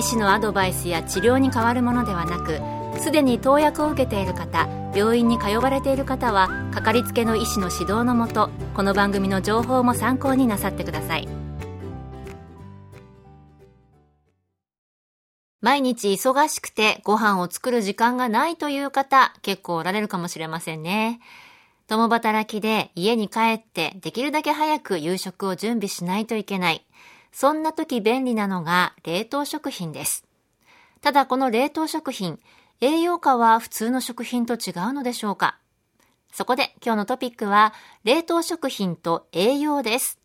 医師のアドバイスや治療に変わるものではなくすでに投薬を受けている方病院に通われている方はかかりつけの医師の指導のもとこの番組の情報も参考になさってください。毎日忙しくてご飯を作る時間がないという方結構おられるかもしれませんね。共働きで家に帰ってできるだけ早く夕食を準備しないといけない。そんな時便利なのが冷凍食品です。ただこの冷凍食品、栄養価は普通の食品と違うのでしょうか？そこで今日のトピックは冷凍食品と栄養です。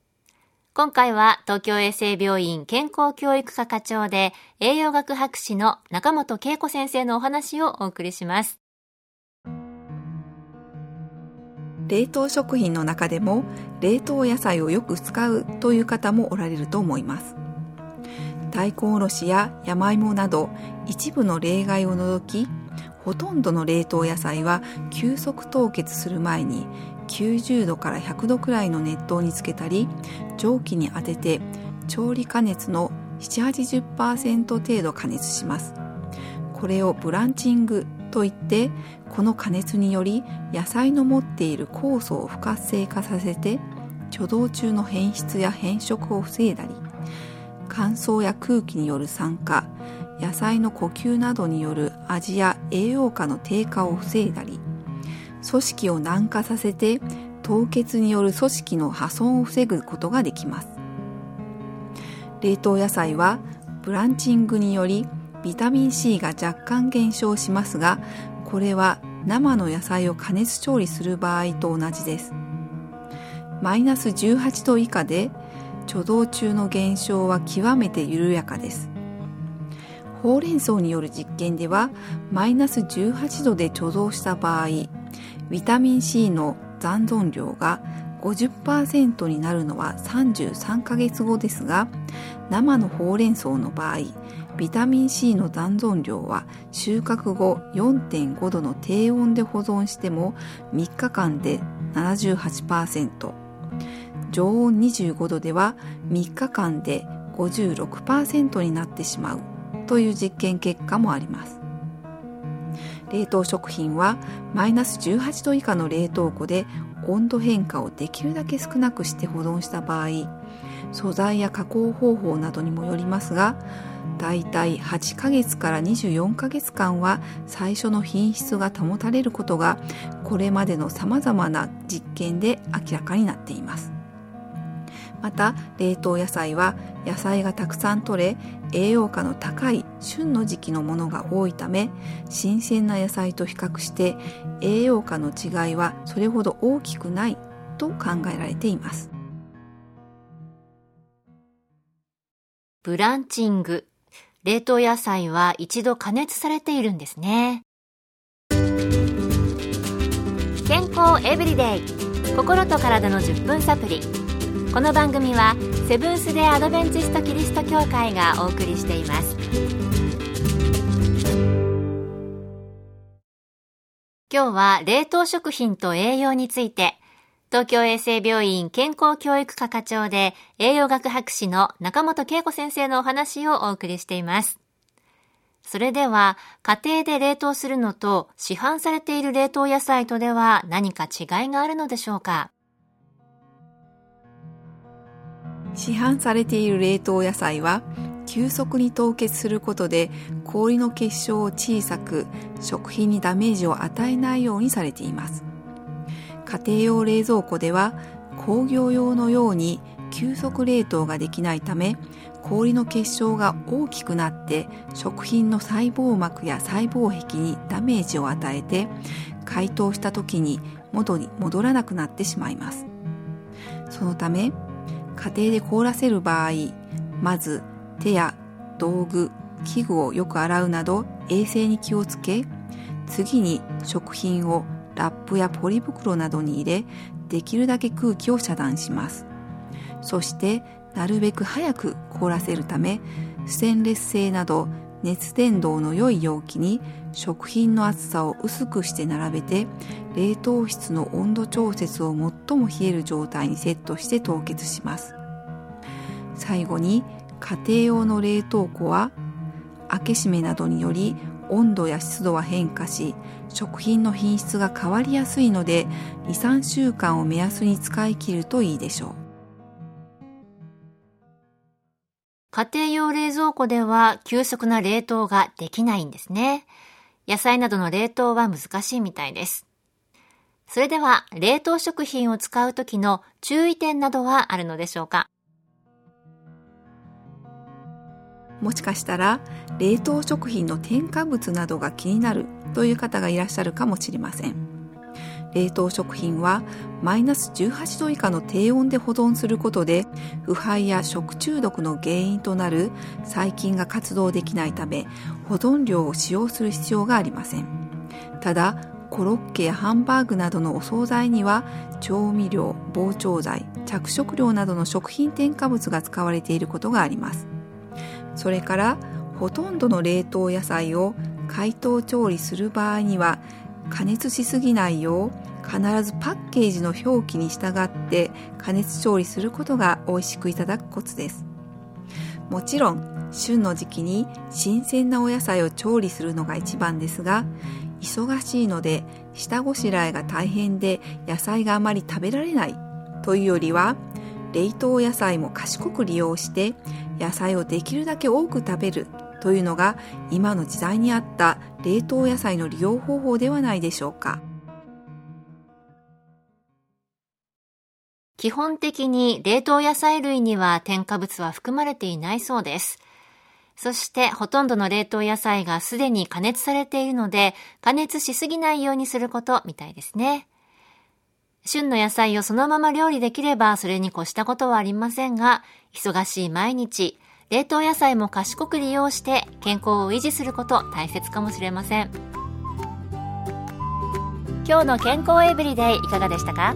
今回は東京衛生病院健康教育科課長で栄養学博士の中本恵子先生のお話をお送りします。冷凍食品の中でも冷凍野菜をよく使うという方もおられると思います。大根おろしや山芋など一部の例外を除きほとんどの冷凍野菜は急速凍結する前に90度から100度くらいの熱湯につけたり蒸気に当てて調理加熱の780%程度加熱します。これをブランチングといってこの加熱により野菜の持っている酵素を不活性化させて貯蔵中の変質や変色を防いだり乾燥や空気による酸化野菜の呼吸などによる味や栄養価の低下を防いだり組織を軟化させて凍結による組織の破損を防ぐことができます。冷凍野菜はブランチングによりビタミン C が若干減少しますがこれは生の野菜を加熱調理する場合と同じです。マイナス18度以下で貯蔵中の減少は極めて緩やかです。ほうれん草による実験ではマイナス18度で貯蔵した場合ビタミン C の残存量が50%になるのは33ヶ月後ですが生のほうれん草の場合ビタミン C の残存量は収穫後4.5度の低温で保存しても3日間で78%常温25度では3日間で56%になってしまうという実験結果もあります。冷凍食品はマイナス18度以下の冷凍庫で温度変化をできるだけ少なくして保存した場合素材や加工方法などにもよりますがだいたい8ヶ月から24ヶ月間は最初の品質が保たれることがこれまでの様々な実験で明らかになっています。また冷凍野菜は野菜がたくさん取れ栄養価の高い旬の時期のものが多いため新鮮な野菜と比較して栄養価の違いはそれほど大きくないと考えられています。ブランチング。冷凍野菜は一度加熱されているんですね。健康エブリデイ。心と体の10分サプリこの番組はセブンス・デ・アドベンチスト・キリスト教会がお送りしています。今日は冷凍食品と栄養について東京衛生病院健康教育科課長で栄養学博士の中本恵子先生のお話をお送りしています。それでは、家庭で冷凍するのと市販されている冷凍野菜とでは何か違いがあるのでしょうか？市販されている冷凍野菜は急速に凍結することで氷の結晶を小さく食品にダメージを与えないようにされています家庭用冷蔵庫では工業用のように急速冷凍ができないため氷の結晶が大きくなって食品の細胞膜や細胞壁にダメージを与えて解凍した時に元に戻らなくなってしまいます。そのため家庭で凍らせる場合まず手や道具器具をよく洗うなど衛生に気をつけ次に食品をラップやポリ袋などに入れできるだけ空気を遮断します。そしてなるべく早く凍らせるためステンレス製など熱伝導の良い容器に食品の厚さを薄くして並べて冷凍室の温度調節を最も冷える状態にセットして凍結します。最後に家庭用の冷凍庫は開け閉めなどにより温度や湿度は変化し食品の品質が変わりやすいので23週間を目安に使い切るといいでしょう家庭用冷蔵庫では急速な冷凍ができないんですね。野菜などの冷凍は難しいみたいです。それでは、冷凍食品を使う時の注意点などはあるのでしょうか？もしかしたら冷凍食品の添加物などが気になるという方がいらっしゃるかもしれません。冷凍食品はマイナス18度以下の低温で保存することで腐敗や食中毒の原因となる細菌が活動できないため保存料を使用する必要がありません。ただコロッケやハンバーグなどのお惣菜には調味料膨張剤着色料などの食品添加物が使われていることがあります。それからほとんどの冷凍野菜を解凍調理する場合には加熱しすぎないよう必ずパッケージの表記に従って加熱調理することが美味しくいただくコツです。もちろん旬の時期に新鮮なお野菜を調理するのが一番ですが忙しいので下ごしらえが大変で野菜があまり食べられないというよりは冷凍野菜も賢く利用して野菜をできるだけ多く食べるというのが今の時代に合った冷凍野菜の利用方法ではないでしょうか基本的に冷凍野菜類には添加物は含まれていないそうです。そしてほとんどの冷凍野菜がすでに加熱されているので加熱しすぎないようにすることみたいですね。旬の野菜をそのまま料理できればそれに越したことはありませんが、忙しい毎日、冷凍野菜も賢く利用して健康を維持すること大切かもしれません。今日の健康エブリデイいかがでしたか？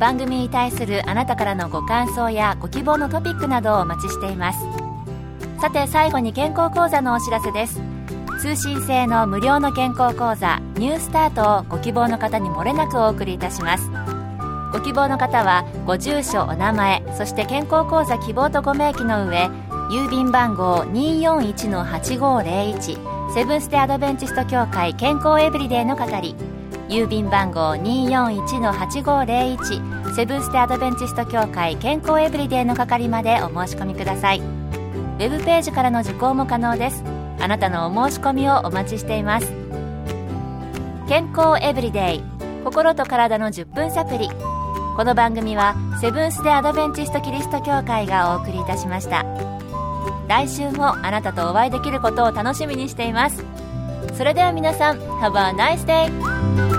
番組に対するあなたからのご感想やご希望のトピックなどをお待ちしています。さて最後に健康講座のお知らせです。通信制の無料の健康講座ニュースタートをご希望の方にもれなくお送りいたします。ご希望の方はご住所お名前そして健康講座希望とご名義の上郵便番号241-8501セブンステアドベンチスト協会健康エブリデイの係郵便番号241-8501セブンステアドベンチスト協会健康エブリデイの係までお申し込みください。ウェブページからの受講も可能です。あなたのお申し込みをお待ちしています。健康エブリデイ心と体の10分サプリ。この番組はセブンス・デ・アドベンチスト・キリスト教会がお送りいたしました来週もあなたとお会いできることを楽しみにしていますそれでは皆さん Have a nice day!